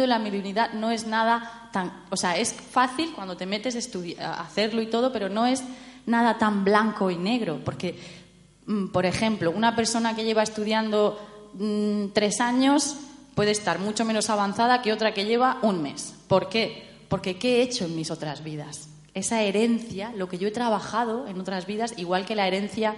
de la mediunidad no es nada tan, o sea, es fácil cuando te metes a hacerlo y todo, pero no es nada tan blanco y negro, porque, mm, por ejemplo, una persona que lleva estudiando mm, tres años puede estar mucho menos avanzada que otra que lleva un mes. ¿Por qué? Porque ¿qué he hecho en mis otras vidas? Esa herencia, lo que yo he trabajado en otras vidas, igual que la herencia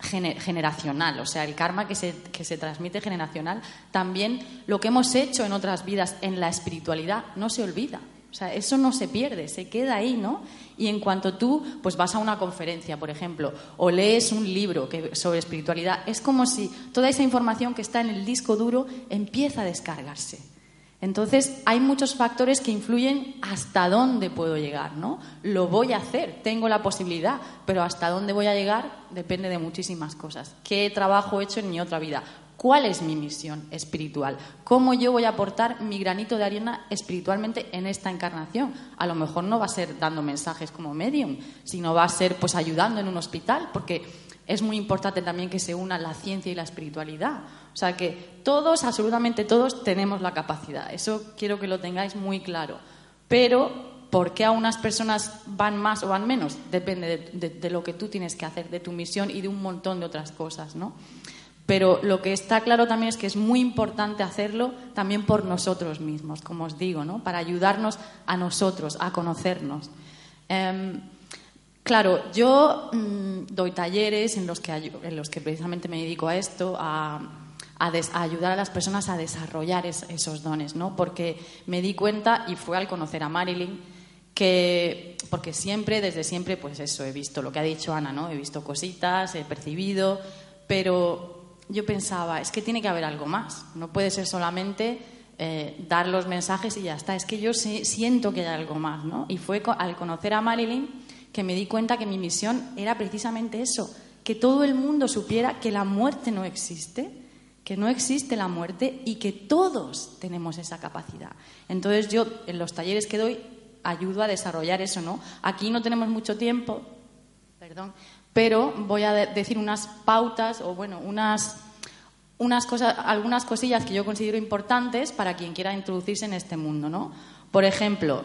gene- generacional, o sea, el karma que se, que se transmite generacional, también lo que hemos hecho en otras vidas en la espiritualidad no se olvida. O sea, eso no se pierde, se queda ahí, ¿no? Y en cuanto tú pues vas a una conferencia, por ejemplo, o lees un libro sobre espiritualidad, es como si toda esa información que está en el disco duro empieza a descargarse. Entonces, hay muchos factores que influyen hasta dónde puedo llegar, ¿no? Lo voy a hacer, tengo la posibilidad, pero hasta dónde voy a llegar depende de muchísimas cosas. ¿Qué trabajo he hecho en mi otra vida? ¿Cuál es mi misión espiritual? ¿Cómo yo voy a aportar mi granito de arena espiritualmente en esta encarnación? A lo mejor no va a ser dando mensajes como medium, sino va a ser pues ayudando en un hospital, porque es muy importante también que se una la ciencia y la espiritualidad. O sea que todos, absolutamente todos, tenemos la capacidad. Eso quiero que lo tengáis muy claro. Pero, ¿por qué a unas personas van más o van menos? Depende de, de- de lo que tú tienes que hacer, de tu misión y de un montón de otras cosas, ¿no? Pero lo que está claro también es que es muy importante hacerlo también por nosotros mismos, como os digo, ¿no? Para ayudarnos a nosotros, a conocernos. Em, Claro, yo mm, doy talleres en los, que, en los que precisamente me dedico a esto, a, ayudar a las personas a desarrollar es- esos dones, ¿no? Porque me di cuenta, y fue al conocer a Marilyn, que, porque siempre, desde siempre, pues eso, he visto lo que ha dicho Ana, ¿no? He visto cositas, he percibido, pero yo pensaba, es que tiene que haber algo más, no puede ser solamente eh, dar los mensajes y ya está, es que yo siento que hay algo más, ¿no? Y fue al conocer a Marilyn que me di cuenta que mi misión era precisamente eso, que todo el mundo supiera que la muerte no existe, que no existe la muerte y que todos tenemos esa capacidad. Entonces yo en los talleres que doy ayudo a desarrollar eso, ¿no? Aquí no tenemos mucho tiempo, perdón, pero voy a de- decir unas pautas o bueno, unas unas cosas, algunas cosillas que yo considero importantes para quien quiera introducirse en este mundo, ¿no? Por ejemplo,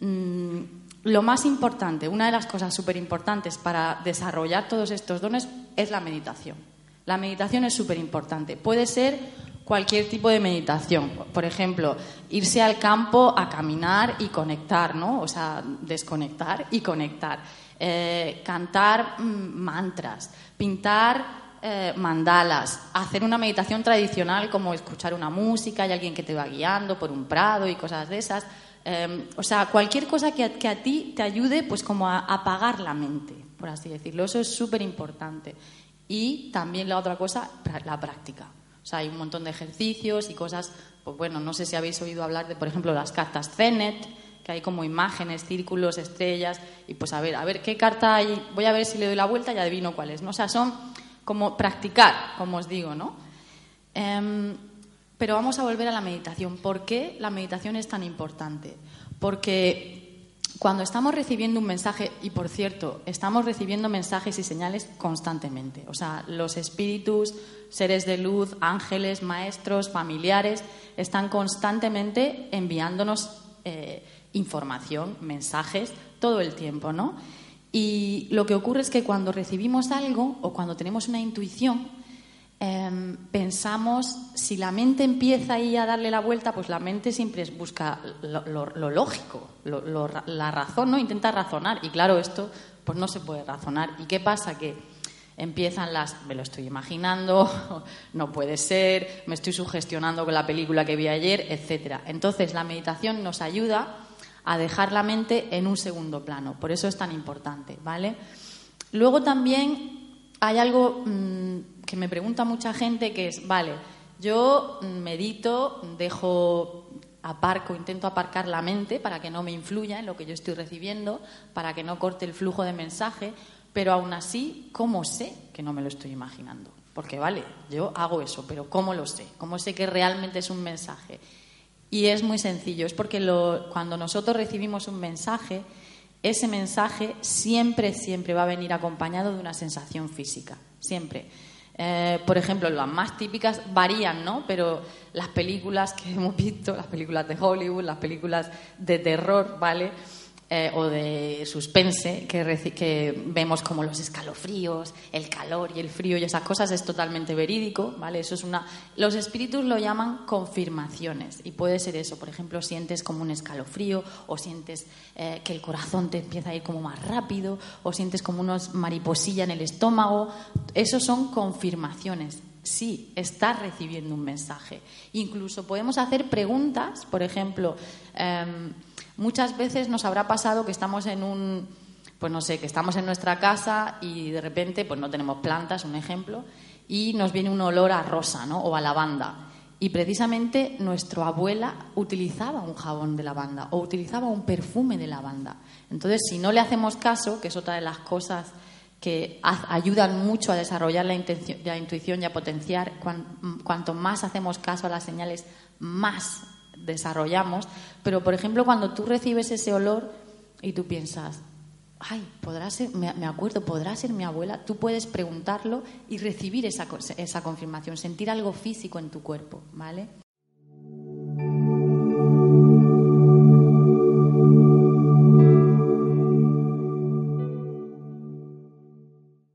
mm, lo más importante, una de las cosas súper importantes para desarrollar todos estos dones es la meditación. La meditación es súper importante. Puede ser cualquier tipo de meditación. Por ejemplo, irse al campo a caminar y conectar, ¿no? O sea, desconectar y conectar. Eh, cantar mm, mantras, pintar eh, mandalas, hacer una meditación tradicional como escuchar una música y alguien que te va guiando por un prado y cosas de esas. Eh, o sea, cualquier cosa que a, que a ti te ayude pues como a apagar la mente, por así decirlo. Eso es súper importante. Y también la otra cosa, la práctica. O sea, hay un montón de ejercicios y cosas, pues bueno, no sé si habéis oído hablar de, por ejemplo, las cartas Zenet, que hay como imágenes, círculos, estrellas, y pues a ver, a ver qué carta hay, voy a ver si le doy la vuelta y adivino cuál es, ¿no? O sea, son como practicar, como os digo, ¿no? Em, pero vamos a volver a la meditación. ¿Por qué la meditación es tan importante? Porque cuando estamos recibiendo un mensaje, y por cierto, estamos recibiendo mensajes y señales constantemente. O sea, los espíritus, seres de luz, ángeles, maestros, familiares, están constantemente enviándonos eh, información, mensajes, todo el tiempo, ¿no? Y lo que ocurre es que cuando recibimos algo o cuando tenemos una intuición, em, pensamos, si la mente empieza ahí a darle la vuelta, pues la mente siempre busca lo, lógico, la razón, ¿no? Intenta razonar. Y claro, esto pues no se puede razonar. ¿Y qué pasa? Que empiezan las, me lo estoy imaginando, no puede ser, me estoy sugestionando con la película que vi ayer, etcétera. Entonces la meditación nos ayuda a dejar la mente en un segundo plano. Por eso es tan importante, ¿vale? Luego también hay algo mm, que me pregunta mucha gente que es, vale, yo medito, dejo aparco, intento aparcar la mente para que no me influya en lo que yo estoy recibiendo, para que no corte el flujo de mensaje, pero aún así, ¿cómo sé que no me lo estoy imaginando? Porque vale, yo hago eso, pero ¿cómo lo sé? ¿Cómo sé que realmente es un mensaje? Y es muy sencillo, es porque lo, cuando nosotros recibimos un mensaje, ese mensaje siempre, siempre va a venir acompañado de una sensación física, siempre. Eh, por ejemplo, las más típicas varían, ¿no? Pero las películas que hemos visto, las películas de Hollywood, las películas de terror, ¿vale? Eh, o de suspense, que, vemos como los escalofríos, el calor y el frío y esas cosas, es totalmente verídico, ¿vale? Eso es una... Los espíritus lo llaman confirmaciones y puede ser eso, por ejemplo, sientes como un escalofrío o sientes eh, que el corazón te empieza a ir como más rápido o sientes como unos mariposilla en el estómago, eso son confirmaciones. Sí, estás recibiendo un mensaje. Incluso podemos hacer preguntas, por ejemplo, em, Muchas veces nos habrá pasado que estamos en un, pues no sé, que estamos en nuestra casa y de repente, pues no tenemos plantas, un ejemplo, y nos viene un olor a rosa, ¿no? O a lavanda. Y precisamente nuestra abuela utilizaba un jabón de lavanda o utilizaba un perfume de lavanda. Entonces, si no le hacemos caso, que es otra de las cosas que ayudan mucho a desarrollar la, la intuición y a potenciar, cuanto más hacemos caso a las señales, más desarrollamos, pero por ejemplo cuando tú recibes ese olor y tú piensas, ay, podrá ser, me, acuerdo, podrá ser mi abuela, tú puedes preguntarlo y recibir esa, esa confirmación, sentir algo físico en tu cuerpo, ¿vale?